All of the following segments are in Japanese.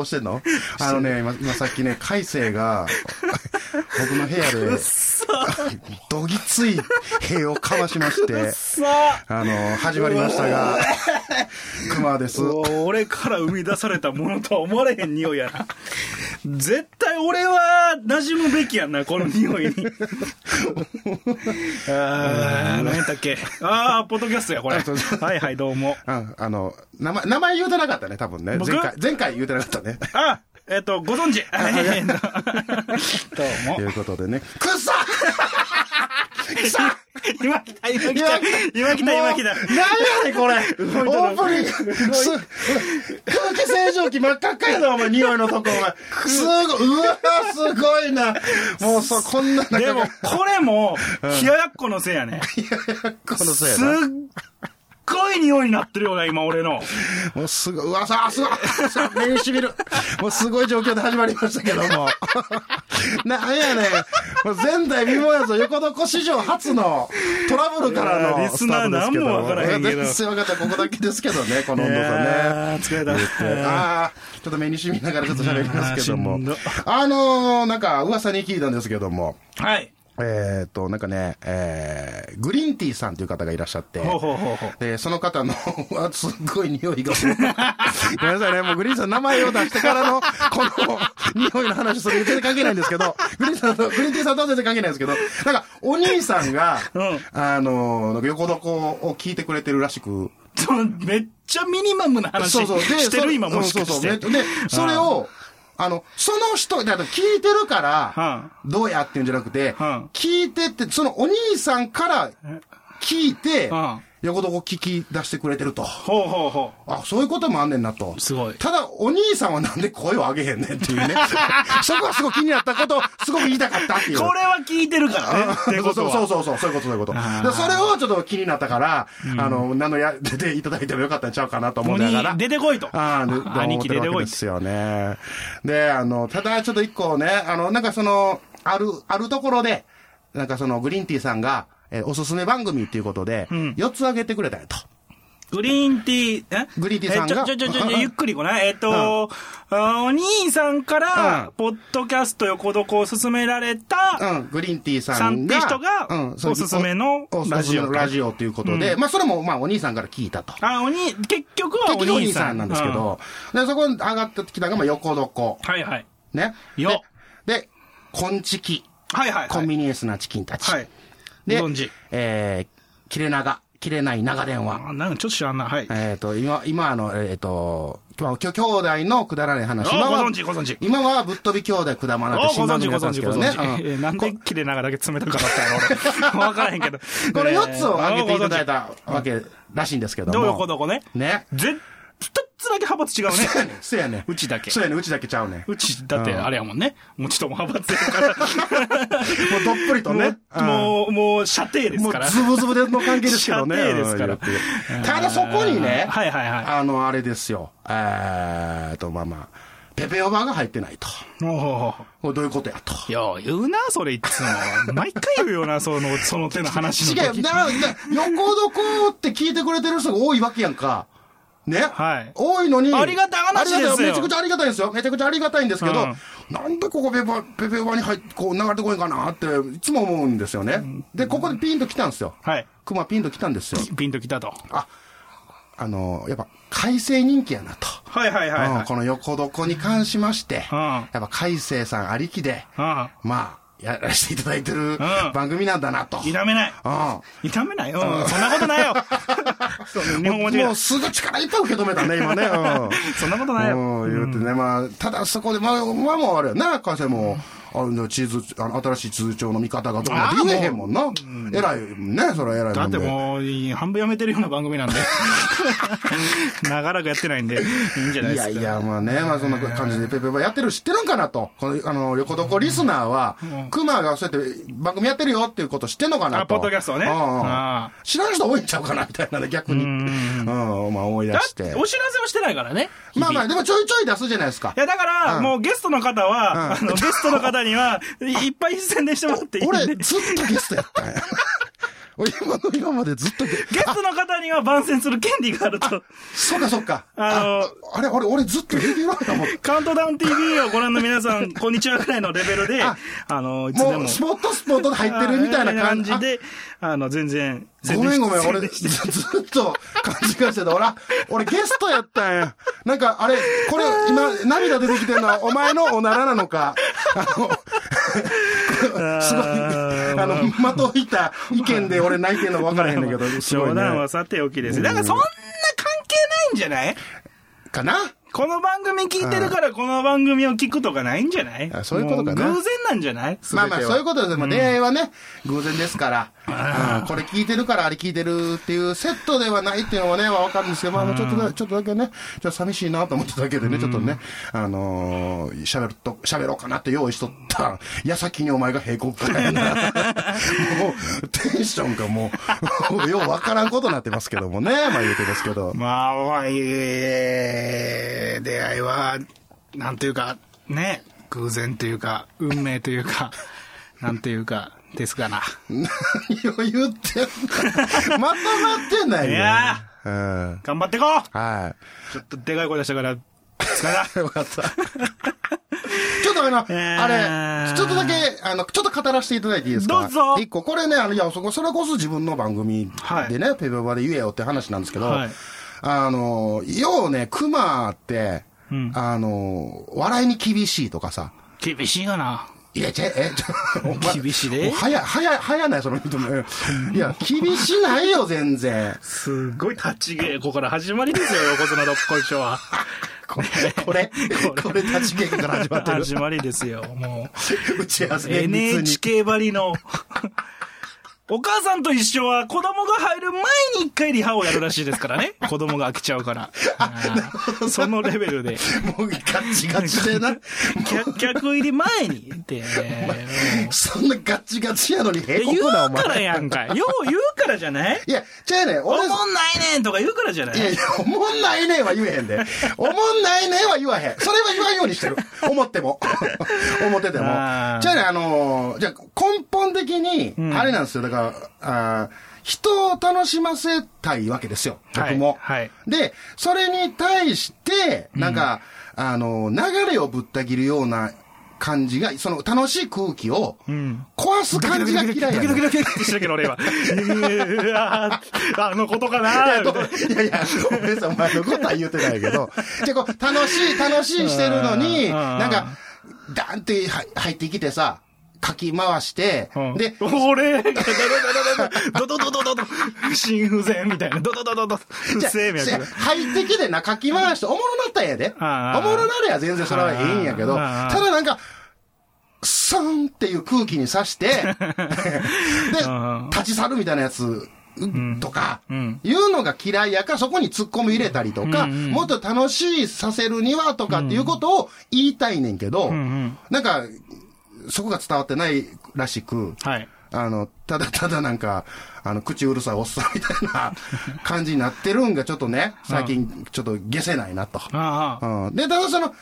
もう、え、レコーしてんの？あのね、今、今さっきね、海星が、僕の部屋で、どぎつい塀をかましまして、あの、始まりましたが、熊です。俺から生み出されたものとは思われへん匂いやな。絶対俺は馴染むべきやんな、この匂いに。あー、何やったっけ？あー、ポッドキャストや、これ。はいはい、どうも。ああの、名前、名前言うてなかったね、多分ね。僕？前回、前回言うてなかったね。あ、えっと、ご存知。はい どうもと。いうことでね。くっさ今来た、今来た、今来た、今来た。何やねん、これ。オープニング。す空気清浄機真っ赤っかやな、お前、匂いのとこ、お前。すごい、うわすごいな。もうそう、こんな中でもが、これも、冷ややっこのせいやね。このせいすっやな。ごい匂いになってるよな、今俺の。もうすごい、うわ、さあ、すごい、目にしみる。もうすごい状況で始まりましたけども。なんやねん。もう前代未聞やぞ、横床史上初のトラブルからのリスナースタートですけど。何もわからへんけど全然分かった、ここだけですけどね、この温度差ね。いやー疲れた。ああ、ちょっと目にしみながらちょっと喋りますけども。あのー、なんか噂に聞いたんですけども、はい。えっ、と、なんかね、えー、グリーンティーさんという方がいらっしゃって。で、その方の、あすっごい匂いが。ごめんなさいね、もうグリーンさん名前を出してからの、この、匂いの話する全然関係ないんですけど、グリーンさんと、グリーンティーさんとは全然関係ないんですけど、なんか、お兄さんが、うんあの、横床を聞いてくれてるらしく、めっちゃミニマムな話そうそう。で、してそる今もしかうんそうして。そう。で、それを、あの、その人、だから聞いてるからは、どうやってんじゃなくては、聞いてって、そのお兄さんから聞いては、横床聞き出してくれてると。ほうほうほあ、そういうこともあんねんなと。すごいただ、お兄さんはなんで声を上げへんねんっていうね。そこがすごい気になったことを、すごく言いたかったっていう。う。これは聞いてるからね。ってことは。そうそうそう、そういうこと、そういうこと。それをちょっと気になったから、あの、何のや、出ていただいてもよかったんちゃうかなと思いながら。に出てこいと。ああ兄貴出てこいですよね。で、あの、ただちょっと一個ね、あの、なんかその、ある、あるところで、なんかその、グリーンティーさんが、えーおすすめ番組っていうことで、ん4つ挙げてくれたよと。グリーンティー、え？グリーンティーさんが？えちょ、ちょ、ちょ、ちょ、ゆっくりこな。えっと、あお兄さんかうんら、ポッドキャスト横床を勧められた、うん、グリーンティーさんが。さんって人がうんそうおすすめのラジオのラジオということで、まあそれもまあお兄さんから聞いたと。あ、おに、結局はおお兄さんなんですけど、で、そこに上がってきたのがまあ横床。うん。はいはい。ね？よで、で、コンチキ。はいはいはい。コンビニエンスなチキンたち。はい。でご存知、えー、切れ長、切れない長電話。あなんかちょっと知らんな。はい。えっ、と、今、今あの、えっ、と、今日、兄弟のくだらない話。あ今はご存知ご存知今はぶっ飛び兄弟くだまなってあご存知新番組ご存知ごだったんですけどね。えうんなんで切れ長だけ冷たかったんやろ、俺。わからへんけど。これ4つを挙げていただいた。たわけらしいんですけども。どう横どこね。ね。ぜ、一つだけ派閥違うね。そうやね。うちだけそうやね。うちだけちゃうね。うち、だってあれやもんね。もうちょっとも派閥やから。もうどっぷりとね。もう、もう、もう、射程ですもうから。ズブズブでの関係ですけどね。射程ですからただそこにね、はいはいはいあの、あれですよ。えーと、まあまあ、ペペオバが入ってないと。おおこれどういうことやと。よう言うな、それいつも。毎回言うよな、その、その手の話の時。違う、だから、だ横床って聞いてくれてる人が多いわけやんか。ねはい多いのに。ありがたい話ですめちゃくちゃありがたいんですよ。めちゃくちゃありがたいんですけど、うんなんでここペペペペバに入って、こう流れてこいかなって、いつも思うんですよね。で、ここでピンと来たんですよ。はい。クマピンと来たんですよ。ピンときたと。あ、あの、やっぱ、改正人気やなと。はいはいはいはい。うんこの横床に関しまして、うんやっぱ改正さんありきで、うん。まあ、やらせていただいてるん番組なんだなと。否めない。うん否めないうん。そんなことないよ。日本語もうすぐ力いっぱい受け止めたね、今ね。うん。そんなことないよ。うん、言うてね、まあ、ただそこで、まあ、まあもうあれやね、会社も、あの、地図、あの、新しい通帳の見方がどうなって言えへんもんな。偉いね、それは偉いだってもう、半分やめてるような番組なんで。長らくやってないんで、いいんじゃないですか。いやいや、まあね、まあそんな感じでペペパやってる知ってるんかなと。この、あの、横どこリスナーは、クマがそうやって番組やってるよっていうこと知ってんのかなと。あポッドキャストをね知らん人多いんちゃうかなみたいなね、逆に。うん、まあ思い出してて、。お知らせをしてないからね。まあまあ、でもちょいちょい出すじゃないですかい。や、だから、うんもうゲストの方は、ゲストの方には、いっぱい宣伝してもらっていい。俺、ずっとゲストやったんや。俺、今の今までずっとゲゲストの方には番宣する権利があると。そっかそっか。あのああれ、俺、俺ずっとレギュラーやもん。カウントダウン TV をご覧の皆さん、こんにちはぐらいのレベルで、ああの、いつでも。もう、スポットスポットで入ってるみたいな感じ。で、あの、全然、あごめんごめん、俺、ずっと勘違いしてた。俺、俺ゲストやったんや。なんか、あれ、これ、今、涙出てきてるのは、お前のおならなのか、あの、すごい、あ。の、的をいた意見で俺泣いてんの分からへんねんけど、ね。冗談はさておきです。だからそんな関係ないんじゃない？かなこの番組聞いてるからこの番組を聞くとかないんじゃない？あそういうことかな。も偶然なんじゃない？まあまあ、そういうこことです。まあ、出会いはね、偶然ですから、うんこれ聞いてるからあれ聞いてるっていうセットではないっていうのはね、わかるんですけど、まあ、ちょっとだ、ちょっとだけね、ちょっと寂しいなと思っただけでね、ちょっとね、あのー、喋ると、喋ろうかなって用意しとった、矢先にお前が平行かやな。もう、テンションがもう、ようわからんことになってますけどもね、まあ言うてですけど。まあ、えー出会いは、なんていうか、ね、偶然というか、運命というか、なんていうか、ですがな。何を言ってんのまとまってないよ。いやうん。頑張ってこうはい。ちょっとでかい声出したから、疲れた。よかった。ちょっとあの、えーあれ、ちょっとだけ、あの、ちょっと語らせていただいていいですか？どうぞ一個、これね、あの、いや、そこ、それこそ自分の番組でね、ペペバで言えよって話なんですけど、はいあの、ようね、熊って、うんあの、笑いに厳しいとかさ、厳しいがな。いや、ちゃ、え、厳しいで早い、早い、早ない、その人も。いや、厳しないよ、全然。すごい立ち稽古から始まりですよ、横綱どっ こいしょは。これ、これ、これ立ち稽古から始まってる。始まりですよ、も 打ち合わせ NHK ばりの。お母さんと一緒は子供が入る前に一回リハをやるらしいですからね。子供が飽きちゃうから。うんそのレベルで。もうガッチガチでな。客客入り前にって。そんなガチガチやのにえ平行な、お言うから前。やんか。よう言うからじゃない？いや、ちゃうねん、お俺、もんないねんとか言うからじゃない？いやいや、おもんないねんは言えへんで。おもんないねんは言わへん。それは言わんようにしてる。思っても。思ってても。じゃあね、あのーじゃあ根本的に、あれなんですよ。だから、あー人を楽しませたいわけですよ。僕も。はいはいで、それに対して、なんか、あのー流れをぶった切るような感じが、その楽しい空気をん壊す感じが嫌いやねんドキドキドキドキしてるけど俺は。あのことかいないやいや、ごめんなさい、お前のことは言うてないけど、じゃあこう、楽しい、楽しいしてるのに、うんなんか、ダンっては入ってきてさ、かき回して、うん、で、俺が、ドドドドドド、心不全みたいな、ドドドドド、不正脈。入ってきてな、かき回して、おもろなったんやで。おもろなれや全然それはいいんやけど、ただなんか、サンっていう空気にさして、で、立ち去るみたいなやつとか、いうのが嫌いやから、そこに突っ込み入れたりとか、もっと楽しいさせるにはとかっていうことを言いたいねんけど、なんか、そこが伝わってないらしく、はい。あの、ただただなんか、あの、口うるさいおっさんみたいな 感じになってるんがちょっとね、最近ちょっと消せないなと。うん。で、ただその、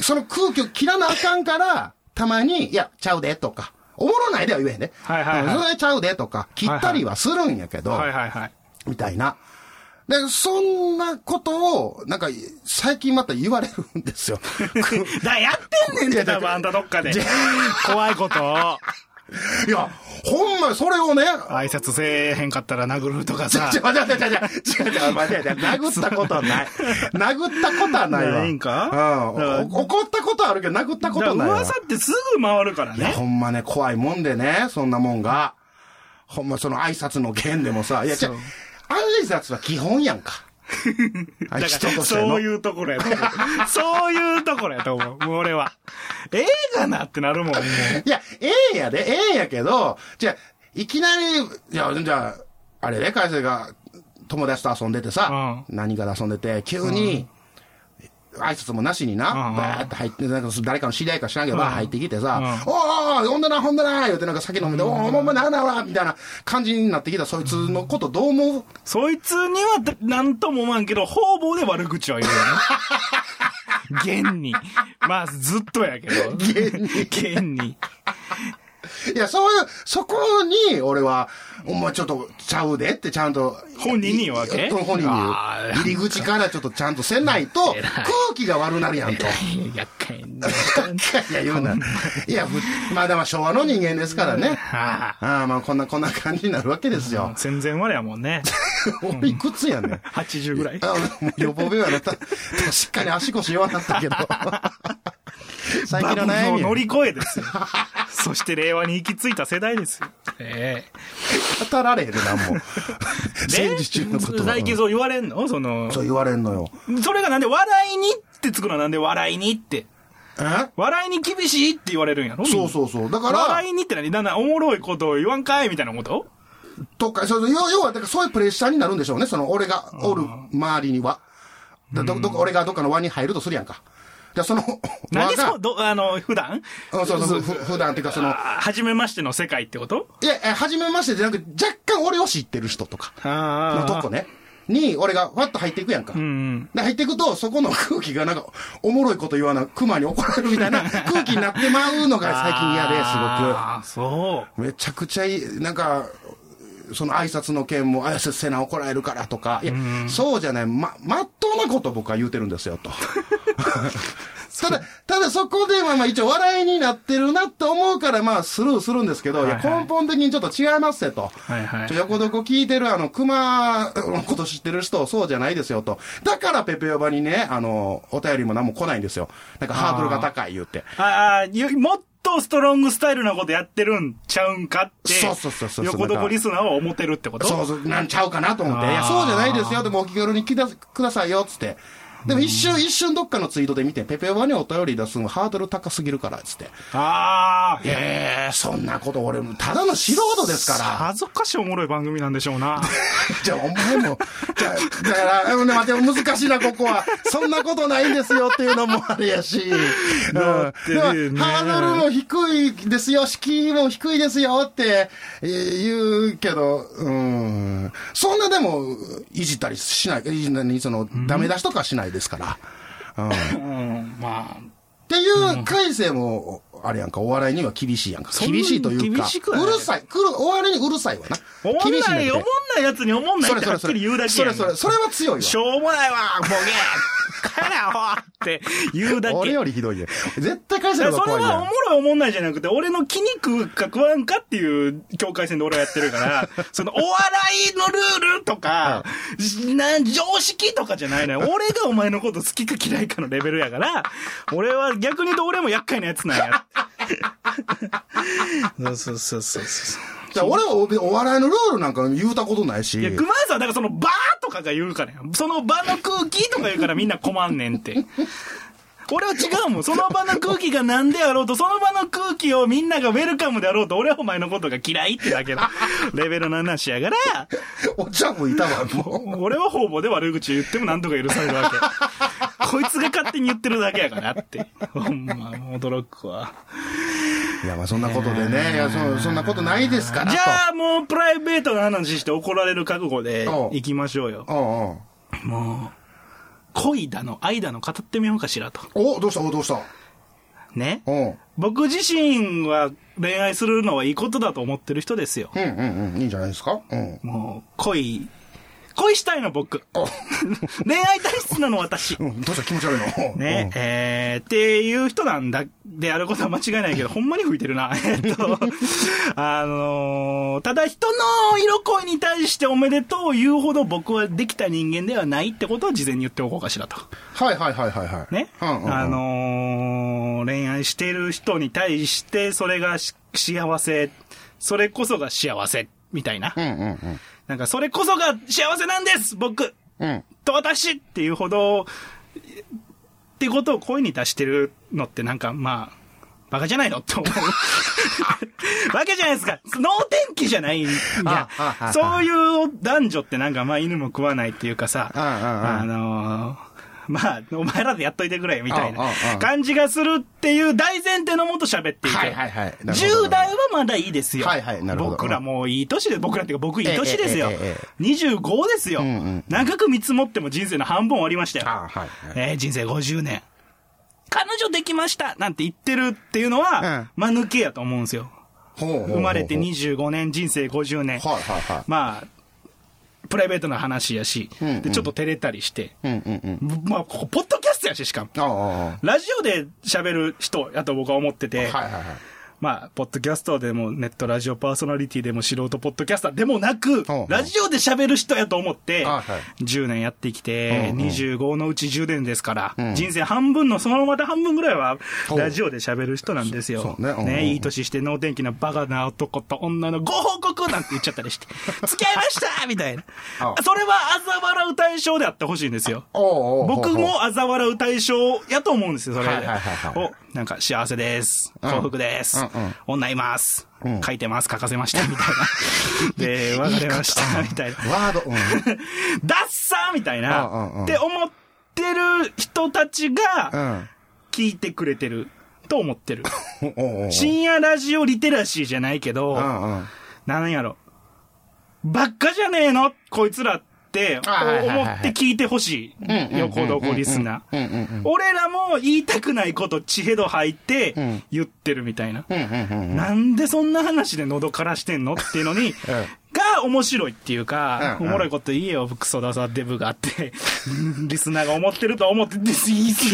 その空気を切らなあかんから、たまに、いや、ちゃうでとか、おもろないでは言えへんね。はいはいはいうんそれちゃうでとか、切ったりはするんやけど、はいはいはい。みたいな。で、そんなことを、なんか、最近また言われるんですよ。だ、やってんねんって、多分あんたどっかで。怖いことを。いや、ほんまにそれをね、挨拶せえへんかったら殴るとかさち。ょ、待って待って待って、違う違う、待って待って、殴ったことはない。殴ったことはないわ。ないんか？うん。お怒ったことはあるけど、殴ったことないわ。噂ってすぐ回るからね。ほんまね、怖いもんでね、そんなもんが。ほんま、その挨拶の件でもさ、いや、じゃそう挨挨拶は基本やんか。あ だから、そう。いうところやと思う。そういうところやと思う。もう俺は。ええがなってなるもん、もう。いや、ええやで、ええやけど、じゃあいきなり、いや、じゃあ、あれね、海星が友達と遊んでてさ、何かで遊んでて、急に、挨拶もなしにな、うんバーって入って、なんか誰かの知り合いか知らんけど、うんバー入ってきてさ、うんおーおーほんだな、ほんだな、言うてなんか酒飲んで、おーお前なんだわ、みたいな感じになってきたそいつのことどう思う？そいつにはなんとも思わんけど、方々で悪口は言うよね。現に。まあ、ずっとやけど。現に。現に。いや、そういう、そこに、俺は、お前ちょっとちゃうでってちゃんと。本人に言うわけ？うん本人に入り口からちょっとちゃんとせないと、空気が悪なるやんと。厄介な。いや、言うな。いや、ふまあでも昭和の人間ですからね。はあああ、まあこんな、こんな感じになるわけですよ。戦前までやもんね。俺いくつやねん。80ぐらい。あもう予防病はなっかに足腰弱なったけど。最近のバブル悩み乗り越えですよ。そして令和に行き着いた世代ですよ。え語られへんね、なんも。え戦時中のことは最近そう言われんの？その、そう言われんのよ。それがなんで笑いにってつくのはなんで笑いにって。え？笑いに厳しいって言われるんやろ？そうそうそう。だから、笑いにって何？だんだんおもろいことを言わんかいみたいなこと？とか、そう要要は、だからそういうプレッシャーになるんでしょうね。その、俺がおる周りには。だど、ど、俺がどっかの輪に入るとするやんか。じゃあその、何そう、、ど、あの、普段？うんそうそう、ふ普段っていうかその、あ初めましての世界ってこと？いや、え初めましてじゃなくて、若干俺を知ってる人とか、のあとこね。に、俺が、わっと入っていくやんか。うん。で、入っていくと、そこの空気がなんか、おもろいこと言わな、熊に怒られるみたいな 空気になってまうのが最近嫌で、ああ、そすごく。めちゃくちゃいい、なんか、その挨拶の件も、挨拶せな怒られるからとか、いや、そうじゃない、ま、まっとうなこと僕は言うてるんですよ、と。ただ、ただそこで、まあまあ一応笑いになってるなって思うから、まあスルーするんですけど、いや、はいはい根本的にちょっと違いますよと。う。はいはいちょ。横どこ聞いてるあの、熊のこと知ってる人、そうじゃないですよと。だからペペヨバにね、あの、お便りも何も来ないんですよ。なんかハードルが高い言って。ああ、ゆもっとストロングスタイルなことやってるんちゃうんかって、そうそうそうそう横どこリスナーは思ってるってこと？そうそう、なんちゃうかなと思って。いや、そうじゃないですよ。でもお気軽に来てくださいよ、つって。でも一瞬、一瞬どっかのツイートで見て、ペペヨバにお便り出すのハードル高すぎるから、つって。ああ、ええそんなこと俺、ただの素人ですから。恥ずかしいおもろい番組なんでしょうな。じゃあ、お前も、じゃあ、だから、うん、待って、難しいな、ここは。そんなことないんですよっていうのもあれやし。うん。でもハードルも低いですよ、敷居も低いですよってえー言うけど、うん。そんなでも、いじったりしない、いじ何その、ダメ出しとかはしないですから。うん。っうん、まあ。ていう改正も、あれやんか、お笑いには厳しいやんか。厳しいというか、うるさい。来る、お笑いにうるさいわな。おもんない、おもんないやつにおもんないってはっきり言うだけそれそれ、それは強いわ。しょうもないわ、ボケ帰れよって言うだけ。俺よりひどいね。絶対返せそれるのが怖いやん。はおもろいおもんないじゃなくて、俺の気に食うか食わんかっていう境界線で俺はやってるから、そのお笑いのルールとか、な常識とかじゃないのよ。俺がお前のこと好きか嫌いかのレベルやから、俺は逆に言うと俺も厄介なやつなんや。そうそうそうそう俺はおお笑いのルールなんか言うたことないし。いや、熊谷さんはだからそのバーとかが言うからやその場の空気とか言うからみんな困んねんって。俺は違うもん。その場の空気が何であろうと、その場の空気をみんながウェルカムであろうと、俺はお前のことが嫌いってだけの レベルの話やから、お茶もいたわ、も俺は方々で悪口言っても何とか許されるわけ。こいつが勝手に言ってるだけやからって。ほんま、驚くわ。う。いや、まあそんなことでね。いや、そそんなことないですから。じゃあもうプライベートな話して怒られる覚悟で行きましょうよ。と。うんうん。もう、恋だの愛だの語ってみようかしらと。お、どうした？おどうした？ね？うん。僕自身は恋愛するのはいいことだと思ってる人ですよ。うんうんうん。いいんじゃないですか？うん。もう、恋、恋したいの僕。お 恋愛体質なの私。うん、どうした？気持ち悪いのね、えー、っていう人なんだ、であることは間違いないけど、ほんまに吹いてるな。えっと、あのーただ人の色恋に対しておめでとう言うほど僕はできた人間ではないってことを事前に言っておこうかしらと。はいはいはいはいはい。ね。うんうんうんあのー恋愛している人に対して、それがし幸せ、それこそが幸せみたいな。うんうんうん。なんか、それこそが幸せなんです僕うん。と私っていうほど、ってことを声に出してるのってなんか、まあ、バカじゃないのって思う。わけじゃないですか。能天気じゃない。いやあああ、そういう男女ってなんか、まあ犬も食わないっていうかさ、あああああのーまあ、お前らでやっといてくれ、みたいなああああ感じがするっていう大前提のもと喋っていて。はいはいはいなるほど10代はまだいいですよ。はいはいなるほど僕らもういい年で、僕らっていうか僕いい年ですよええええええ。25ですよんうん。長く見積もっても人生の半分終わりましたよ。あはいはいえー人生50年。彼女できましたなんて言ってるっていうのは、間抜けやと思うんですよ。生まれて25年、人生50年。はいはいはい。まあ、プライベートな話やし、んうんで、ちょっと照れたりして、うんうんうん。まあ、ここ、ポッドキャストやし、しかも。ラジオで喋る人やと僕は思ってて、はいはいはい。まあ、ポッドキャストでも、ネットラジオパーソナリティでも、素人ポッドキャスターでもなくラジオで喋る人やと思ってあはい、10年やってきて、うんうん。25のうち10年ですからん、人生半分のそのまた半分ぐらいは、おラジオで喋る人なんですよ。ね。いい年して能天気なバカな男と女のご報告なんて言っちゃったりして、付き合いましたみたいな。あ。それは嘲笑う対象であってほしいんですよ。僕も嘲笑う対象やと思うんですよ、それなんか幸せです。うん幸福です。うんうん女います。うん書いてます。書かせました。みたいな。で、別れました。みたいな。ワード、うん。ダッサーみたいな。って思ってる人たちうがん。聞いてくれてると思ってる。深夜ラジオリテラシーじゃないけうど。なんやろ。ばっかじゃねえの？こいつらってあはいはいはいはい思って聞いてほしい。横どこリスナー。俺らも言いたくないこと血へど吐いてん言ってるみたいな。なんでそんな話で喉からしてんのっていうのに、が面白いっていうか、うんおもろいこと言えよ、クソダサデブがあって、リスナーが思ってると思って、言い過ぎ。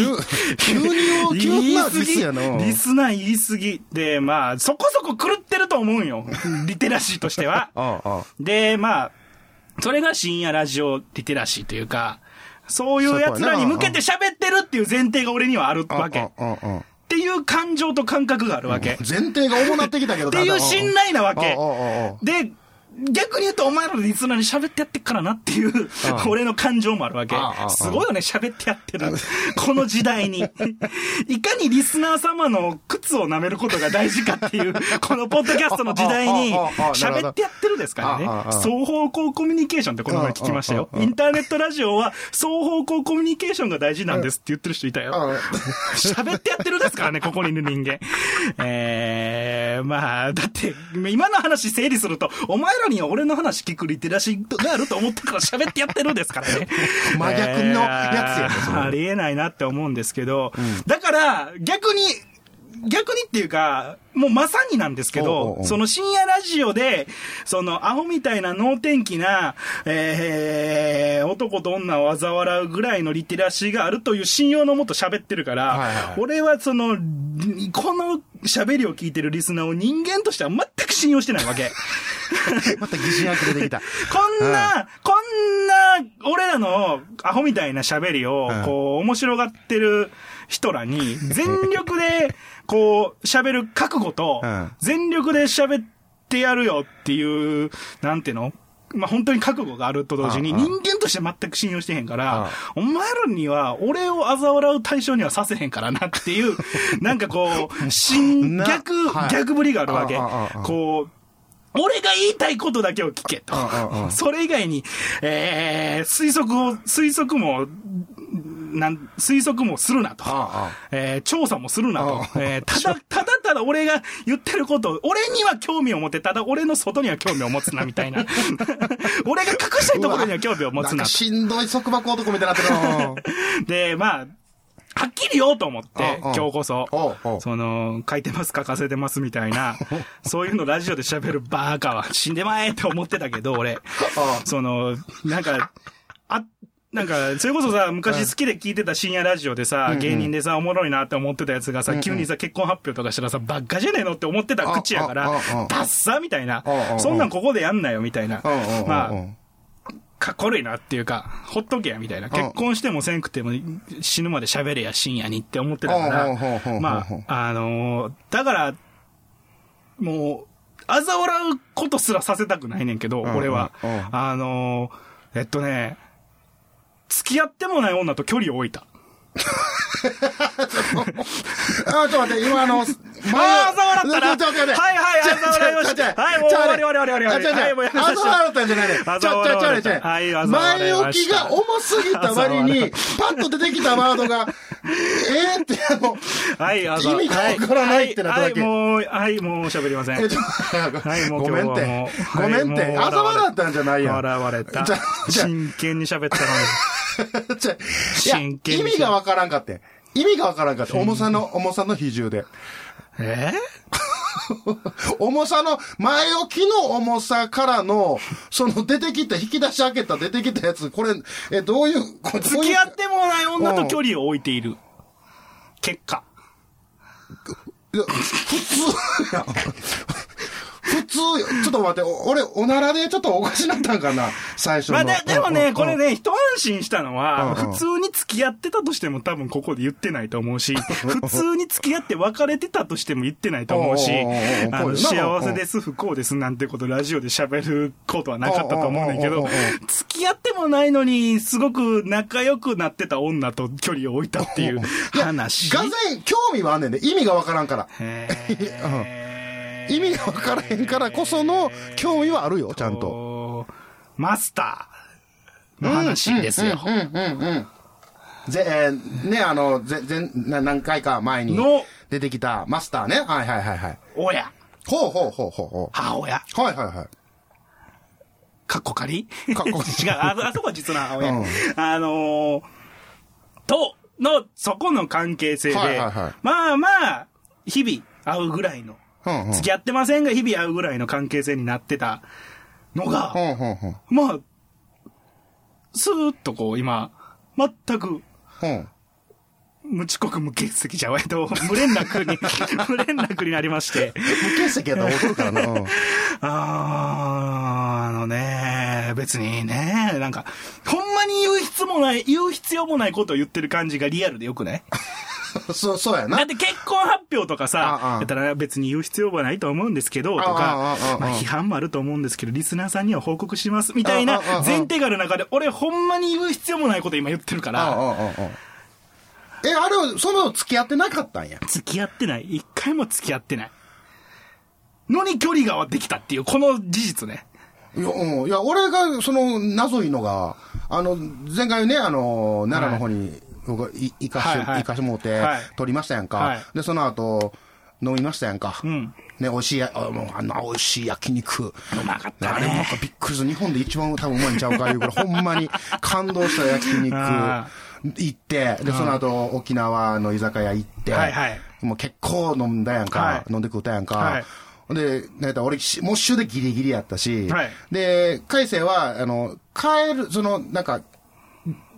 急によ急なディスやなリスナー言い過ぎ。で、まあ、そこそこ狂ってると思うんよ。リテラシーとしては。で、まあ、それが深夜ラジオリテラシーというか、そういう奴らに向けて喋ってるっていう前提が俺にはあるあ。わけ。っ。ていう感情と感覚があるわけ。前提が重なってきたけど、っていう信頼なわけで、逆に言うとお前らのリスナーに喋ってやってっからなっていう、俺の感情もあるわけ。すごいよね、喋ってやってる。この時代に。いかにリスナー様の靴を舐めることが大事かっていう、このポッドキャストの時代に喋ってやってるですからね。双方向コミュニケーションってこの前聞きましたよインターネットラジオは双方向コミュニケーションが大事なんですって言ってる人いたよ。あ喋ってやってるですからね、ここにいる人間。えー、まあ、だって、今の話整理すると、お前らには俺の話聞くリテラシーがあると思ってから喋ってやってるですからね。真逆のやつやねそれ。ありえないなって思うんですけど、だから、逆に、逆にっていうか、もうまさになんですけおうおうお、うどその深夜ラジオで、そのアホみたいな能天気な、えー、男と女を嘲笑うぐらいのリテラシーがあるという信用のもと喋ってるから、はいはいはい俺はその、この喋りを聞いてるリスナーを人間としては全く信用してないわけ。また疑心暗鬼出てきた。こんな、こんな、俺らのアホみたいな喋りをうん、こう、面白がってる人らに、全力で、こう、喋る覚悟と うん、全力で喋ってやるよっていう、なんていうの？まあ、本当に覚悟があると同時に、人間として全く信用してへんかうんら、お前らには、俺を嘲笑う対象にはさせへんからなっていう、なんかこう、逆はい、逆ぶりがあるわけ。こう、俺が言いたいことだけを聞けと。それ以外に、えー、推測を、推測も、なん、推測もするなと。あえー調査もするなとあ。えーただ、ただただ俺が言ってることを、俺には興味を持って、ただ俺の外には興味を持つな、みたいな。俺が隠したいところには興味を持つなと。なしんどい束縛男みたいになってるな で、まあ、はっきり言おうと思って、今日こそ。その、書いてます、書かせてますみたいな、そういうのラジオで喋るバーカは死んでまえって思ってたけど、俺。その、なんか、あ、なんか、それこそさ、昔好きで聞いてた深夜ラジオでさ、芸人でさ、おもろいなって思ってたやつがさ、急にさ、結婚発表とかしたらさ、ばっかじゃねえのって思ってた口やからああああ、ダッサみたいなあああ。あそんなんここでやんなよ、みたいな。まあ、うんかっこ悪いなっていうか、ほっとけや、みたいな。ん結婚してもせんくても死ぬまで喋れや、深夜にって思ってたから、んまあ、あのーだから、もう、嘲笑うことすらさせたくないねんけど、うん俺は。うんあのー、えっとね、付き合ってもない女と距離を置いた。あ、ちょっと待って、今あの、ああ、嘲笑ったな。ちょ、ちょ、ちょ、ちょ、はいはい、ちょ嘲笑いました。はい、もう終わり終わり終わりい、もうやめましあざ笑ったんじゃないね。ちょ、ちょ、ちょ、ちょ、はい前置きが重すぎた割に、パッと出てきたワードが、えーって、あの、はい、あ意味がわからないってなっただけはい、もう、はい、もう喋りません。はい、もうごめんって。ごめんって。あざ笑ったんじゃないやん。笑われた真剣に喋ったのに。真剣に意味がわからんかって。意味がわからんかって。重さの、重さの比重で。え？重さの、前置きの重さからの、その出てきた、引き出し開けた出てきたやつ、これ、え、どういう、こ付き合ってもない女と距離を置いている。結果。いや、普通やん。普通、ちょっと待って、お俺、おならでちょっとおかしなったんかな最初の。まあで、でもね、うん。うんこれね、一安心したのは、うんうん。普通に付き合ってたとしても多分ここで言ってないと思うし、普通に付き合って別れてたとしても言ってないと思うしあの、幸せです、不幸ですなんてことラジオで喋ることはなかったと思うねんけど付き合ってもないのに、すごく仲良くなってた女と距離を置いたっていう話。がぜん、興味はあんねんで、意味がわからんから。へー 意味がわからへんからこその興味はあるよ、ちゃんと。と。マスターの話ですよ。うんうんうん。ぜ、えーね、あの、ぜ、ぜ、な何回か前にの出てきたマスターね。はいはいはいはい。親、ほうほうほうほうほ母親、う。はいはいはい。かっこ仮かっこ 違う、ああそこは実の母親。うんあのー、と、の、そこの関係性で、はいはいはいまあまあ、日々会うぐらいの、うんうん。付き合ってませんが日々会うぐらいの関係性になってたのが。まあ、スーッとこう今、全く。無遅刻無欠席じゃ、えっと、無連絡に、無連絡になりまして、無欠席やったら怒るからな。うん。あー、あのね、別にね、なんか、ほんまに言う必要もない、言う必要もないことを言ってる感じがリアルでよくない？そう、そうやなだっ。て結婚発表とかあさ、あやったら別に言う必要はないと思うんですけど、とかまあ批判もあると思うんですけど、リスナーさんには報告します、みたいな前提がある中で、俺ほんまに言う必要もないこと今言ってるかあら、え、あれは、その付き合ってなかったんや？付き合ってない。一回も付き合ってない。のに距離ができたっていう、この事実ね。いや、うん。いや、俺が、その、謎いのが、あの、前回ね、あの、奈良の方に、僕かして、はいかしてもうてはい、撮りましたやんか。はいで、その後、飲みましたやんか。んね、美味しいや、あもうあの美味しい焼肉。うまかったねあれもなんかびっくりする。日本で一番多分うまいんちゃうかいうぐらい、ほんまに感動した焼肉あ行って、で、その後、沖縄の居酒屋行って、はいはいもう結構飲んだやんか。はい飲んで食うたやんか。はいで、なんやったら俺、しモッシュでギリギリやったし、はいで、海星は、あの、帰る、その、なんか、じ、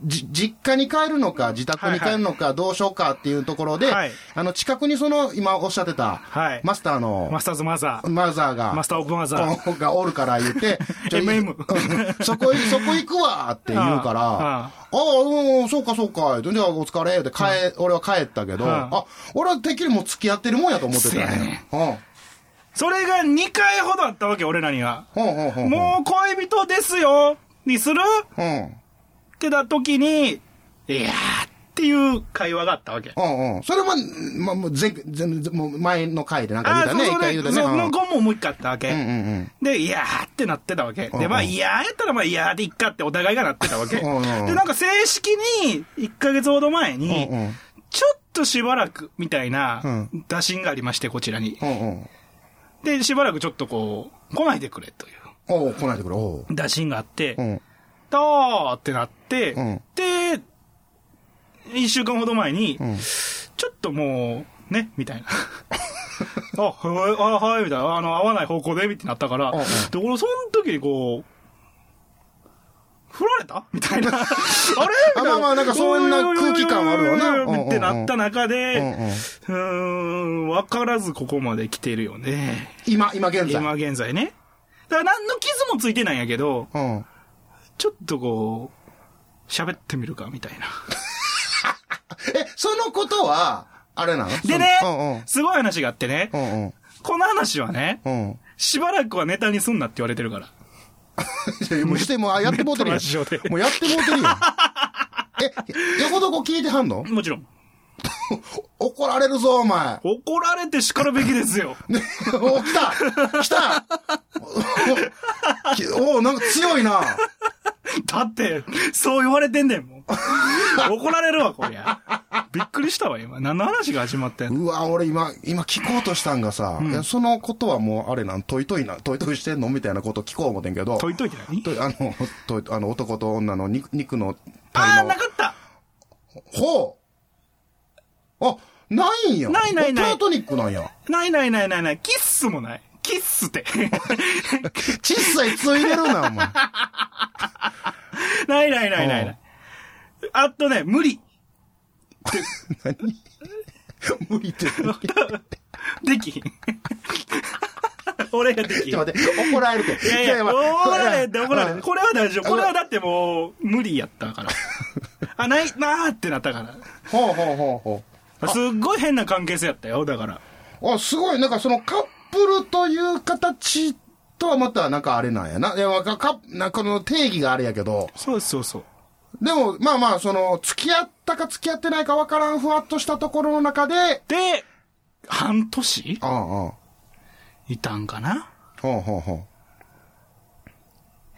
実家に帰るのか、自宅に帰るのか、どうしようかっていうところで、はいあの、近くにその、今おっしゃってた、はいマスターの、マスターズマザー。マザーが、マスターオブマザー。がおるから言って、MM うんそこ、そこ行くわって言うから、ああああ、うん、そうかそうか、じゃあお疲れ、で帰、俺は帰ったけど、はあ、俺はてっきりもう付き合ってるもんやと思ってたねね。それが2回ほどあったわけ、俺らには。うん。ほんほんほんほん。もう恋人ですよにする？うん。ってな時に、いやーっていう会話があったわけ。うんうん。それも、まあ、もう前、前、もう前の回でなんか言うたね。一そうそうね。回言うたね。その後ももう一回あったわけ。うんうんうん。で、いやーってなってたわけ。で、うんうんまあ、いやーやったらまあ、いやーでいっかってお互いがなってたわけ。で、うんうんなんか正式に、1ヶ月ほど前にうんうん、ちょっとしばらく、みたいなうん、打診がありまして、こちらに。うんうん。で、しばらくちょっとこう、来ないでくれといおう、来ないでくれ、打診があって、うん。だーってなって、うんで、一週間ほど前に、んちょっともう、ね、みたいな。あ、はい、あ、はい、みたいな。あの、合わない方向で、みたいになったから、で、俺、その時にこう、振られた？みたいな。あれ？みたいあまあまあなんかそんな空気感はあるわなってなった中で、うん、わからずここまで来てるよね。今、今現在。今現在ね。だから何の傷もついてないんやけど、うん。ちょっとこう、喋ってみるか、みたいな。え、そのことは、あれなの？でねうんうん、すごい話があってね、うんうん。この話はね、うん。しばらくはネタにすんなって言われてるから。もうしても、あやってもうてるやん。もうやってもうてるやん。え、横どこ聞いてはんの？もちろん。怒られるぞ、お前。怒られて叱るべきですよ。ね、お、来た来たお、おなんか強いな。だって、そう言われてんねんもん。怒られるわ、こりゃ。びっくりしたわ、今。何の話が始まってんの？うわ、俺今、今聞こうとしたんがさ、いやそのことはもう、あれなん、トイトイな、トイトイしてんのみたいなこと聞こう思ってんけど、といとい？て何とあの、とあの、男と女の肉肉のああ、なかったほうあ、ないんや。ないないないプラトニックなんや。ないないないないない。キッスもない。キッスって。小さいついでるな、お前。ないないないないない。あとね、無理。何？無理って。ちょっできひん。俺ができひん。と待って、怒られるって。いやいや、まあ怒られて怒られあて。これは大丈夫。これはだってもう、無理やったから。あ、ない、なーってなったかほうほうほうほら。すっごい変な関係性やったよ、だから。う。あ、すごい、なんかそのカップルという形とはまたなんかあれなんやな。いや、まあかかなんかこの定義があれやけど、そうそうそう。でも、まあまあ、その、付き合ったか付き合ってないかわからんふわっとしたところの中で、で、半年ああ、ああ。いたんかな？ほうほうほ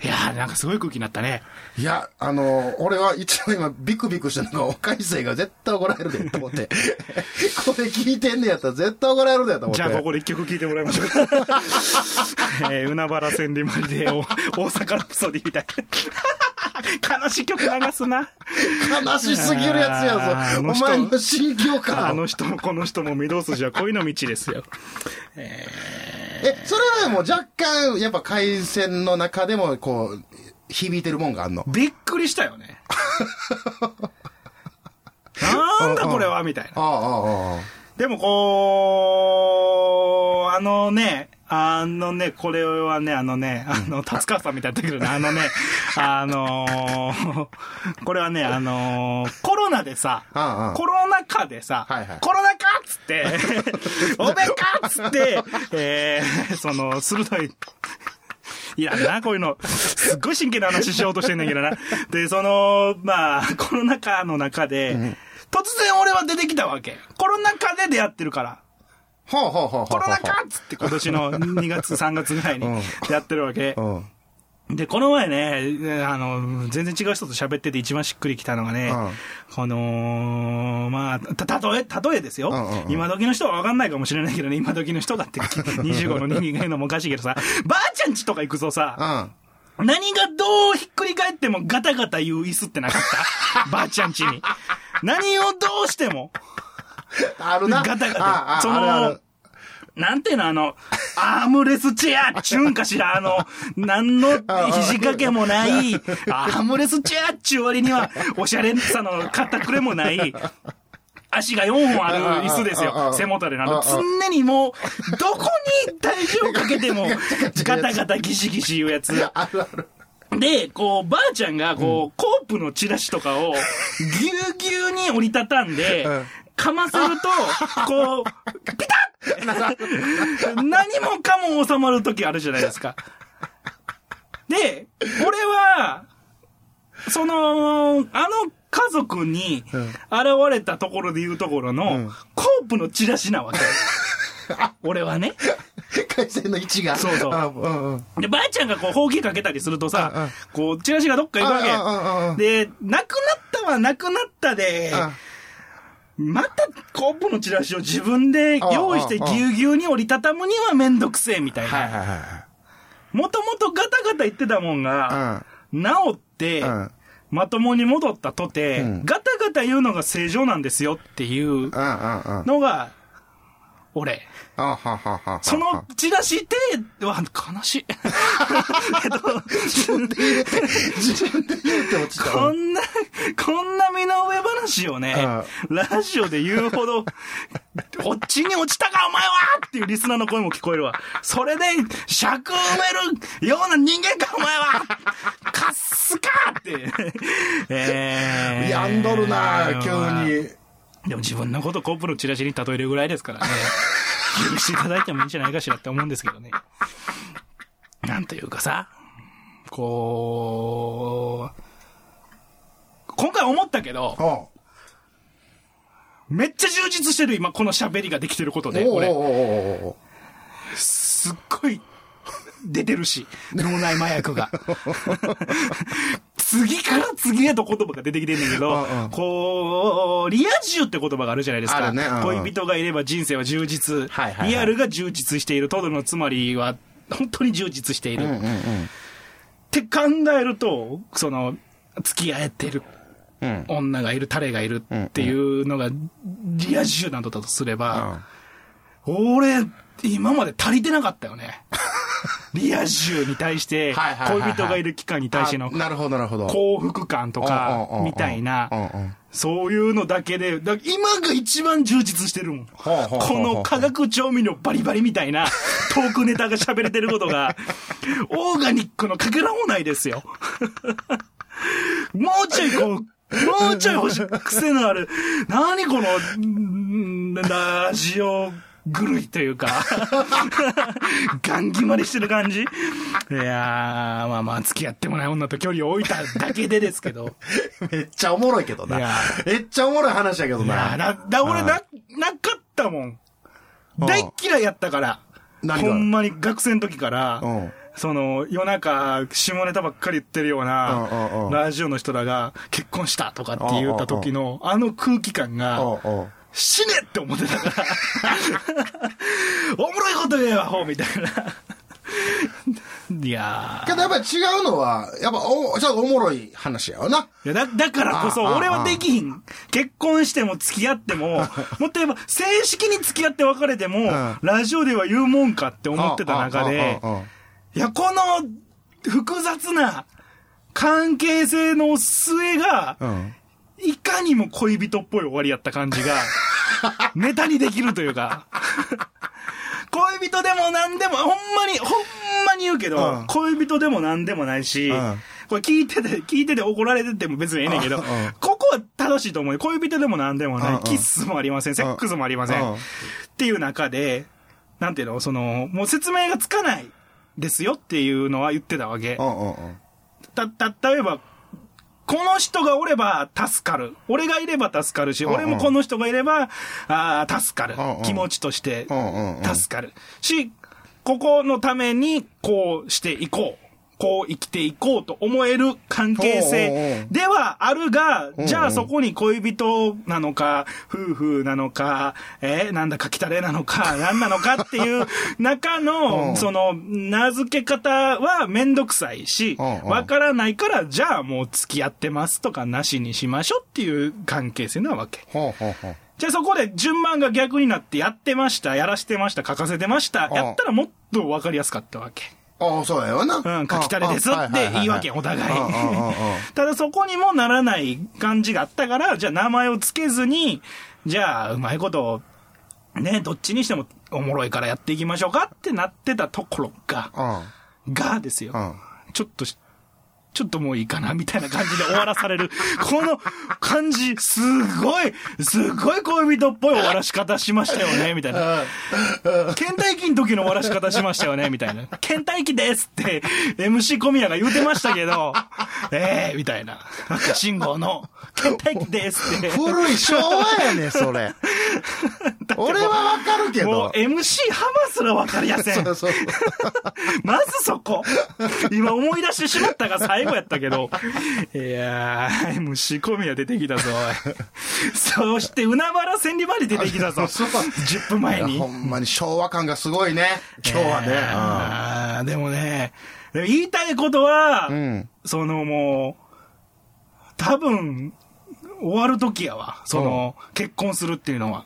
いやー、なんかすごい空気になったね。う。いや、あの、俺は一応今ビクビクしてるのが、若い生が絶対怒られるで、と思って。これ聞いてんねやったら絶対怒られるで、と思って。じゃあ、ここで一曲聴いてもらいましょう。えー、海原千里マリで、お大阪ラプソディみたいな。悲しい曲流すな。悲しすぎるやつあやぞ。お前の心境あか。の人もこの人も御堂筋は恋の道ですよ。え、それはもう若干、やっぱ回線の中でも、こう、響いてるもんがあんの。びっくりしたよね。なんだこれはみたいな。ああ、ああ、あでもこう、あのね、あのね、これはね、あのね、あの、達川さんみたいな時るね、あのね、あのー これはね、あのーコロナでさ、ああああコロナ禍でさ、はいはいコロナ禍っつって、おべかっつって、えー、その、鋭い、いやな、こういうの。すっごい真剣な話しようとしてんねんけどな。で、その、まあ、コロナ禍の中で、突然俺は出てきたわけ。コロナ禍で出会ってるから。ほうほうほう。コロナ禍っつって今年の2月、3月ぐらいにうん出会ってるわけ。うん。で、この前ね、あの、全然違う人と喋ってて一番しっくりきたのがね、うん。この、まあ、た、例え、例えですよ、うんうんうん。今時の人は分かんないかもしれないけどね、今時の人だって 25の人間が言うのもおかしいけどさ、ばあちゃんちとか行くとさ、うん。何がどうひっくり返ってもガタガタ言う椅子ってなかった？ばあちゃんちに。何をどうしても、あるな。ガタガタ。ああそのある。あるなんていうの、あの、アームレスチェアっちゅうんかしら、あの、なんの肘掛けもない、アームレスチェアっちゅう割には、おしゃれさの片くれもない、足が4本ある椅子ですよ。背もたれなの。常にもう、どこに体重をかけても、ガタガタギシギシ言うやつ。で、こう、ばあちゃんが、こう、コープのチラシとかを、ぎゅうぎゅうに折りたたんでうん、かませると、こう、ピタッ何もかも収まるときあるじゃないですか。で、俺は、その、あの家族にうん現れたところで言うところの、うんコープのチラシなわけ。俺はね。回線の位置が。そうそうあうんうん。で、ばあちゃんがこう、ほうきかけたりするとうんうんさ、こう、チラシがどっか行くわけ。で、なくなったはなくなったで、またコープのチラシを自分で用意してぎゅうぎゅうに折りたたむにはめんどくせえみたいな。もともとガタガタ言ってたもんが、治ってう、ん。まともに戻ったとて、うんガタガタ言うのが正常なんですよっていう。のが、俺。あはははは。そのチラシ手は悲しい。えっと自分で入れて、自分で入れて落ちた。こんな、こんな身の上話をね、ラジオで言うほど、こっちに落ちたかお前はっていうリスナーの声も聞こえるわ。それで、尺埋めるような人間かお前はカッスかって。え ーやんどるな急に。でも自分のことコップのチラシに例えるぐらいですからね。許していただいてもいいんじゃないかしらって思うんですけどね。なんというかさ、こう、今回思ったけど、おめっちゃ充実してる今この喋りができてることで、俺。すっごい出てるし、脳内麻薬が。次から次へと言葉が出てきてんねんけどうんうん、こう、リア充って言葉があるじゃないですか。ねうんうん恋人がいれば人生は充実。はいはいはいリアルが充実している。トドのつまりは、本当に充実している。うんうんうんって考えると、その、付き合えてるうん女がいる、タレがいるっていうのが、リア充などだとすれば、俺、今まで足りてなかったよね。リア充に対して恋人がいる期間に対してのあなるほどなるほど。幸福感とかみたいなそういうのだけでだ今が一番充実してるもん。この化学調味料バリバリみたいな トークネタが喋れてることがオーガニックのかけらもないですよ。もうちょいこうもうちょい欲しい癖のある何このんラジオ狂いというか、ガン決まりしてる感じ？いやー、まあまあ、付き合ってもない女と距離を置いただけでですけど。めっちゃおもろいけどな。めっちゃおもろい話やけどいやーな。だ、だ、俺な、なかったもん。大っ嫌いやったから。ほんまに学生の時からうん、その、夜中、下ネタばっかり言ってるようなうん、ラジオの人らが、結婚したとかって言った時の、あの空気感が、死ねって思ってたから。おもろいこと言えよ、アホみたいな。いやーけどやっぱり違うのは、やっぱお、ちょっとおもろい話やわな。いやだ、だからこそ、俺はできひん。結婚しても付き合っても、もっと言えば、正式に付き合って別れてもん、ラジオでは言うもんかって思ってた中でいや、この複雑な関係性の末が、うんいかにも恋人っぽい終わりやった感じが、ネタにできるというか、恋人でも何でも、ほんまに、ほんまに言うけど、うん。恋人でも何でもないし、うん。これ聞いてて、聞いてて怒られてても別にええねんけど、うん。うん。ここは正しいと思うよ。恋人でも何でもない、うん。うんキッスもありません、セックスもありません。うん。っていう中で、なんていうの、その、もう説明がつかないですよっていうのは言ってたわけ。うんうんうん。た、た、例えば、この人がおれば助かる。俺がいれば助かるし、うんうん俺もこの人がいれば、あー助かるうんうん。気持ちとして助かる。し、ここのためにこうしていこう。こう生きていこうと思える関係性うではあるが、んじゃあそこに恋人なのか、夫婦なのか、えーなんだかきたれなのか、何なのかっていう中うの、ん。その、名付け方はめんどくさいし、わからないから、じゃあもう付き合ってますとかなしにしましょうっていう関係性なわけ。じゃあそこで順番が逆になってやってました、やらしてました、書かせてました、うん。やったらもっとわかりやすかったわけ。ああ、そうやわな。うん、書きたれですって言い訳お互い。ただそこにもならない感じがあったから、じゃあ名前をつけずに、じゃあうまいこと、ね、どっちにしてもおもろいからやっていきましょうかってなってたところが、うんがですよ。うんちょっとし、ちょっともういいかな、みたいな感じで終わらされる。この感じ、すごい、すごい恋人っぽい終わらし方しましたよね、みたいな。倦怠期の時の終わらし方しましたよね、みたいな。倦怠期ですって、MC 小宮が言うてましたけど、ええみたいな。赤信号の、倦怠期ですって。古い昭和やねそれ。俺はわかるけど。もう MC ハマすら分かりやせん。そうそう。まずそこ。今思い出してしまったが最後やったけど。いやー、MC 小宮出てきたぞ。そして、海原千里馬に出てきたぞ。そう10分前に。ほんまに昭和感がすごいね。今日はね。でもね、でも言いたいことは、うんそのもう、多分、終わる時やわ。その、結婚するっていうのは。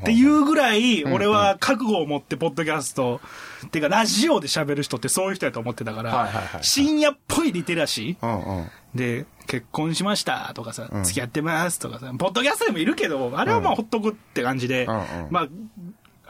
っていうぐらい、俺は覚悟を持って、ポッドキャスト、っていうか、ラジオで喋る人ってそういう人やと思ってたから、深夜っぽいリテラシ。ーで、結婚しましたとかさ、付き合ってますとかさ、ポッドキャストでもいるけど、あれはまあほっとくって感じで、まあ、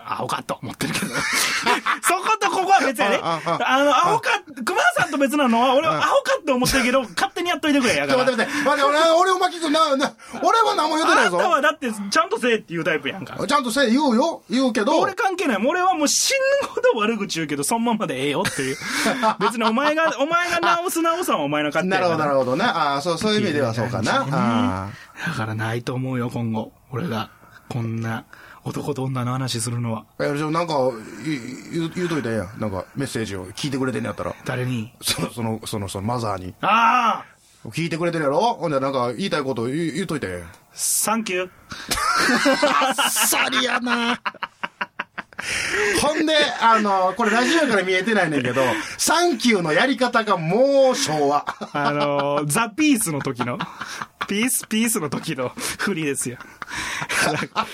アホかと思ってるけど。そことここは別やね。あの、アホか、熊んと別なの？は、俺はアホかって思ってるけど、勝手ににやっといてくれ、やちょから。っと待って待って、待って、俺、俺を巻き込んな、な、俺は何も言うてあないぞ。なたはだってちゃんとせえっていうタイプやんか。ちゃんとせえ言うよ。言うけど。俺関係ない。俺はもう死ぬほど悪口言うけど、そのままでええよっていう。別にお前が、お前が直す直さんはお前の勝手なるほど、なるほどね。ああ、そう、そういう意味ではそうかな。あだからないと思うよ、今後。俺が、こんな男と女の話するのは。あ。いや、じゃあなんか、い言う言うといたらええやん。なんか、メッセージを聞いてくれてんのやったら。誰に？その、その、その、その、マザーに。ああ聞いてくれてるやろ？ほんで、なんか、言いたいこと言う言うといて。サンキュー。あっさりやな。ほんで、あの、これラジオから見えてないねんけど、サンキューのやり方がもう昭和。あのー、ザ・ピースの時の、ピース、ピースの時の振りですよ。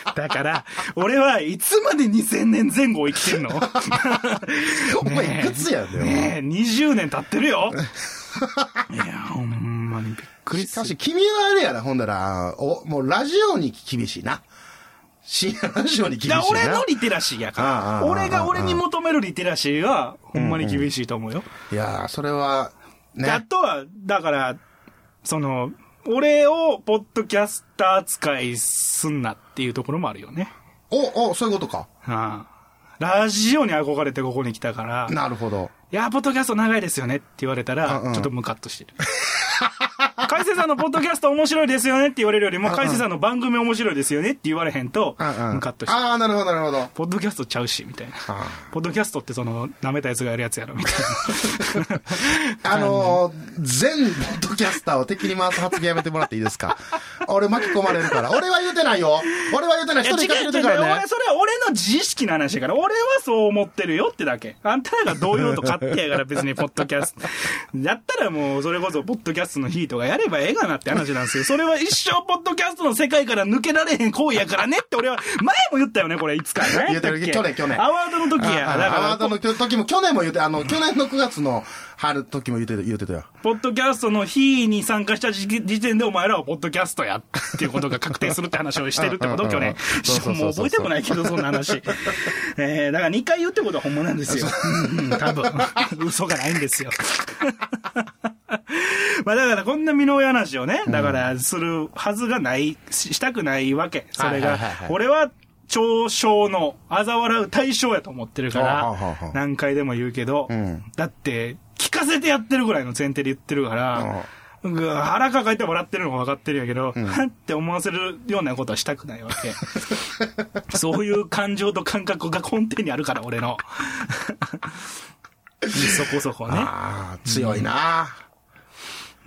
だ だから、俺はいつまで2000年前後生きてんの？お前いくつやねん、ねえ、20年経ってるよ。いや、ほんまにびっくり。しかし、君はあれやな、ほんだら、お、もうラジオに厳しいな。深夜ラジオに厳しいな。だ俺のリテラシーやから。俺が俺に求めるリテラシーは、ほんまに厳しいと思うよ。いやー、それは、ね。あとは、だから、その、俺をポッドキャスター扱いすんなっていうところもあるよね。お、お、そういうことか。ああラジオに憧れてここに来たから、なるほど。いや、ポッドキャスト長いですよねって言われたら、うんうんちょっとムカッとしてる。海星さんのポッドキャスト面白いですよねって言われるよりも、海星さんの番組面白いですよねって言われへんと、カッとしてる。ああ、なるほど、なるほど。ポッドキャストちゃうし、みたいな。あポッドキャストってその、舐めたやつがやるやつやろ、みたいな。あのー、全ポッドキャスターを敵に回す発言やめてもらっていいですか？俺巻き込まれるから。俺は言うてないよ。俺は言うてない。人かけるから。それは俺の自意識の話やから、俺はそう思ってるよってだけ。あんたらがどういうと勝手やから別にポッドキャスト。やったらもう、それこそポッドキャストのヒートがやればええがなって話なんですよ。それは一生ポッドキャストの世界から抜けられへん行為やからねって俺は、前も言ったよね、これいつかね。言ってる去年去年アワードの時や。アワードの時も、去年も言うて、あの、去年の9月の春時も言うてた、言うてたよ。ポッドキャストの日に参加した時時点でお前らはポッドキャストやっていうことが確定するって話をしてるってこと去年。もう覚えてもないけど、そんな話。えー、だから2回言うってことは本物なんですよ。うんうん、多分。嘘がないんですよ。まあだからこんな身の上話をね、だからするはずがない、ししたくないわけ。それが。俺は、嘲笑の、嘲笑う対象やと思ってるから、何回でも言うけどん、だって、聞かせてやってるぐらいの前提で言ってるから、うん腹抱えて笑ってるのが分かってるんやけど、はって思わせるようなことはしたくないわけ。そういう感情と感覚が根底にあるから、俺の。そこそこね。強いな。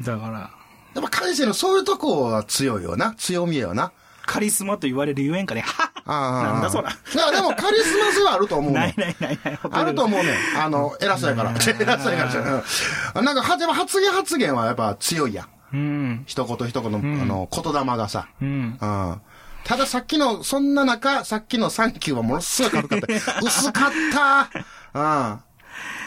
だから、やっぱ感性のそういうとこは強いよな。強みよな。カリスマと言われるゆえんかね。は っああ。なんだそら。いや、でもカリスマ性はあると思うね。ないないないない。あると思うね。あの、偉そうやから。偉そうやからなん。か、発言発言はやっぱ強いやん。うん。一言一言の、あの、言霊がさ。うん。うん。たださっきの、そんな中、さっきのサンキューはものすごい軽かった。薄かった。うん。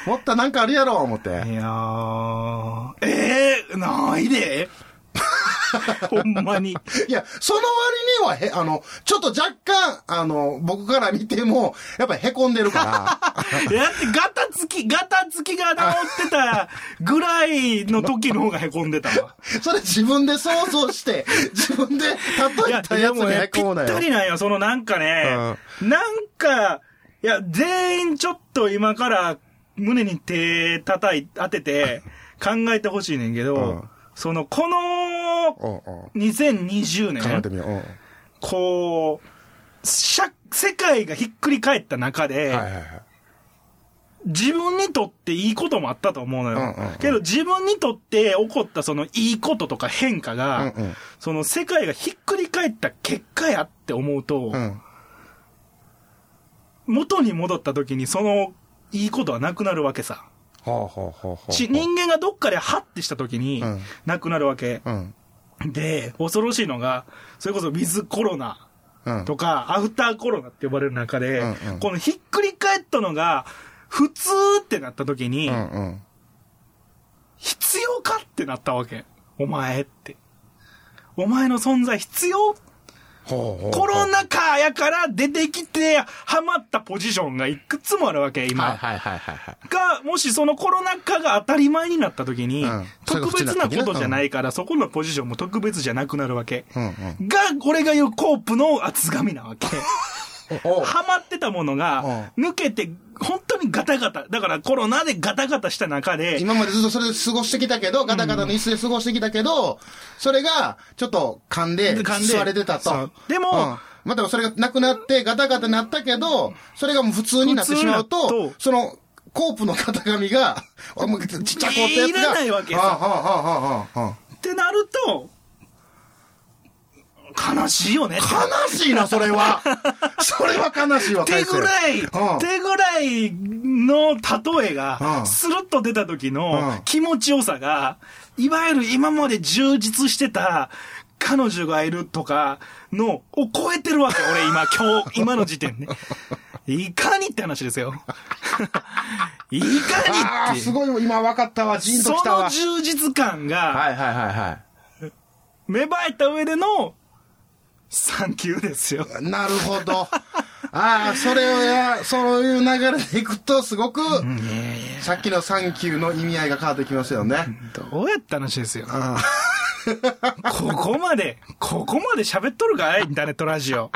もっとなんかあるやろ、思って。いやー、ええー、ないで ほんまに。いや、その割には、へ、あの、ちょっと若干、あの、僕から見ても、やっぱり凹んでるから。いやだってガタつき、ガタつきが治ってたぐらいの時の方が凹んでたわ。それ自分で想像して、自分で例えたやつが、ぴっ凹むなよ。たりなんよ、そのなんかね、なんか、いや、全員ちょっと今から胸に手叩い、当てて 考えてほしいねんけど、うんその、この、うんうん2020年こう、しゃ世界がひっくり返った中で。自分にとっていいこともあったと思うのよ。けど自分にとって起こったそのいいこととか変化が、うんうんその世界がひっくり返った結果やって思うと、うん。元に戻った時にそのいいことはなくなるわけさ。人間がどっかでハッてした時にうんなくなるわけ。うん。で、恐ろしいのが、それこそウィズコロナうん。とか、アフターコロナって呼ばれる中で、うんうんこのひっくり返ったのが、普通ってなった時に、うんうん。必要かってなったわけ。お前って。お前の存在必要ほうほうコロナ禍やから出てきて、ハマったポジションがいくつもあるわけ、今。はいはいはいはいはい。が、もしそのコロナ禍が当たり前になった時に、うん特別なことじゃないから、そこのポジションも特別じゃなくなるわけ。うんうん。が、俺が言うコープの厚紙なわけ。おハマってたものが、抜けて、本当にガタガタ。だからコロナでガタガタした中で、今までずっとそれで過ごしてきたけど、ガタガタの椅子で過ごしてきたけど、それが、ちょっと噛んで、座れてたと。でもうん。またそれがなくなって、ガタガタになったけど、それがもう普通になってしまうとその、コープの型紙が、ちっちゃこってやつが。いらないわけさ。ってなると、悲しいよね。あ悲しいな、それは。それは悲しいわ、手ぐらい、うん手ぐらいの例えうが、んスルッと出た時うのん気持ちよさが、いわゆる今まで充実してた彼女がいるとかのを超えてるわけ、俺今、今日、今の時点で。いかにって話ですよ。いかにって。すごい、今分かったわ、ジーンとそきたわ。の充実感がはいはいはいはい。芽生えた上でのサンキューですよ。なるほど。ああ、それをや、そういう流れでいくと、すごく、さっきのサンキューの意味合いが変わってきますよね。どうやった話ですよ。あここまで、ここまで喋っとるかい？インターネットラジオ。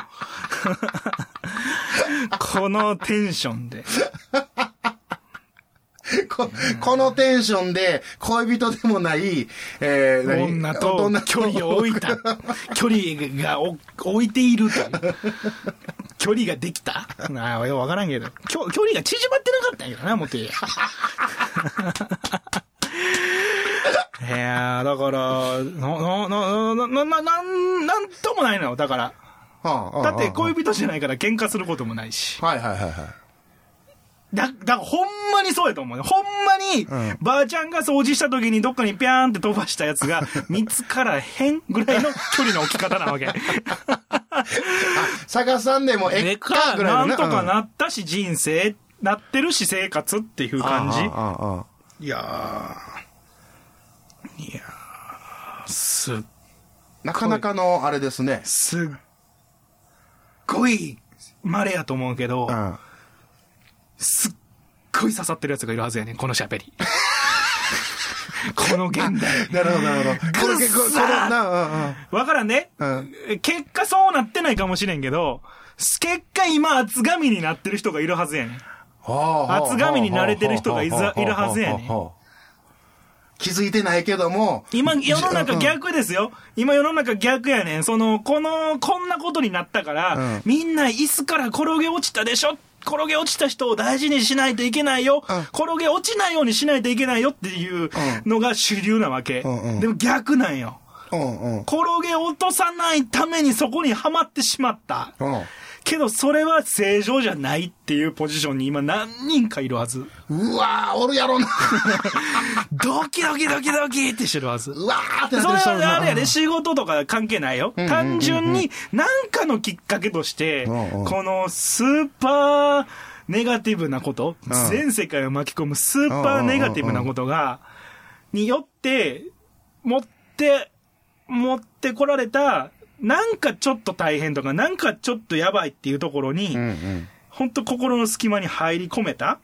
このテンションで。ここのテンションで、恋人でもない、えー、何？女と距離を置いた。距離がお置いている。距離ができた？ああ、ようわからんけど。距距離が縮まってなかったんやけどな、もっと。いやーだから、な、な、な、な、な、な、なん、なんともないのよ。だから。はあだって恋恋人じゃないから喧嘩することもないし。はいはいはいはい。だ、だからほんまにそうやと思うね。ほんまに、うんばあちゃんが掃除した時にどっかにピャーンって飛ばしたやつが 見つからへんぐらいの距離の置き方なわけ。探さんでもえっかか、ぐらいのね。なんとかうんなったし、人生、なってるし、生活っていう感じ。いやー。いやー。すっ、なかなかのあれですね。すっごい、稀やと思うけど、うん。すっごい刺さってるやつがいるはずやねん、この喋り。この現代。なるほどなるほど。これ結構、この、な、うんうん。わからんね、うん結果そうなってないかもしれんけど、結果今厚紙になってる人がいるはずやねん。厚紙に慣れてる人がいざいるはずやねん気づいてないけども。今、世の中うん逆ですよ。今世の中逆やねん。その、この、こんなことになったから、うんみんな椅子から転げ落ちたでしょ転げ落ちた人を大事にしないといけないよ、うん転げ落ちないようにしないといけないよっていうのが主流なわけ。うんうんでも逆なんよ。うんうん。転げ落とさないためにそこにはまってしまった。うん。けどそれは正常じゃないっていうポジションに今何人かいるはず。うわー、おるやろな。ドキドキドキドキってしてるはず。うわーってそれなってる人はあれやで、うん仕事とか関係ないよ。単純に何かのきっかけとして、このスーパーネガティブなこと、ん全世界を巻き込むスーパーネガティブなことが、によって、持って、持ってこられた、なんかちょっと大変とか、なんかちょっとやばいっていうところに、うんうん。本当心の隙間に入り込めた。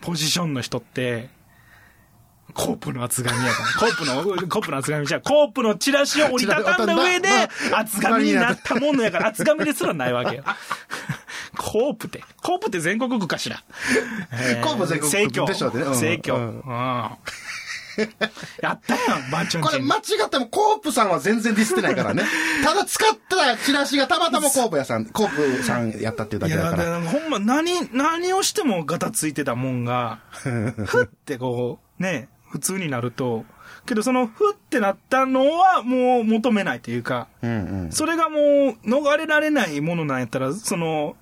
ポジションの人って、コープの厚紙やから。コープの、コープの厚紙じゃう、コープのチラシを折りたたんだ上でまあ、厚紙になったものやから、厚紙ですらないわけよ。コープって、コープって全国区かしら。え コープ全国区でしょうねうん。やったやん、バンチョン。これ間違ってもコープさんは全然ディスってないからね。ただ使ったチラシがたまたまコープ屋さん、コープさんやったっていうだいや、けだか。ららほんま、何、何をしてもガタついてたもんが、ふってこう、ね、普通になると、けどそのふってなったのはもう求めないというか、うんうん。それがもう逃れられないものなんやったら、その、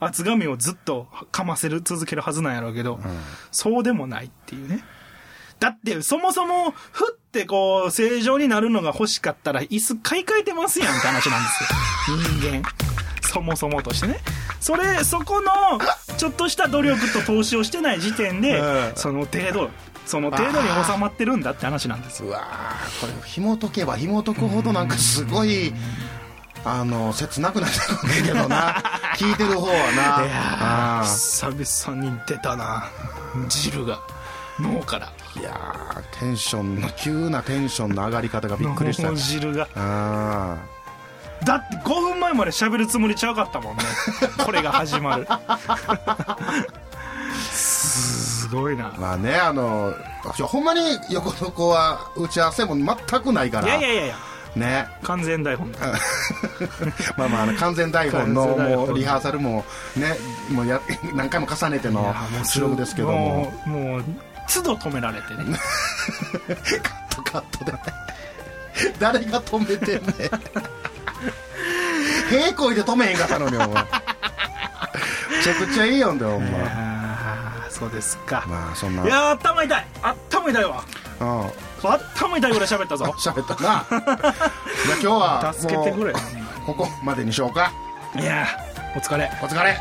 厚紙をずっとかませる、続けるはずなんやろうけど、そうでもないっていうね。だって、そもそも、ふってこう、正常になるのが欲しかったら、椅子買い替えてますやんって話なんですよ。人間。そもそもとしてね。それ、そこの、ちょっとした努力と投資をしてない時点で、うんその程度、その程度に収まってるんだって話なんですよ。うわーこれ紐解けば紐解くほどなんかすごいあの切なくなってくるんだけどな 聞いてる方はいや久々に出たな汁が脳から。ーいやーテンションの急なテンションの上がり方がびっくりした。脳汁が。あだって5分前まで喋るつもりちゃうかったもんね。これが始まる。すごいな。ーまあねあのほんまに横の子は打ち合わせも全くないから。いやいやいやいや。ね。完全台本 まあまああの完全台本のもうリハーサルもねもうや何回も重ねての収録ですけども。もう都度止められてね。カットで誰が止めてんねん。平行いで止めへんかったのにお前。めちゃくちゃいいよんだよほんまああそうですか、まあそんな。いやー頭痛い。頭痛いわ。うん頭痛いぐらい喋ったぞ。喋ったな。じゃあ今日は助けてくれ。ここまでにしようか。いやーお疲れ。お疲れ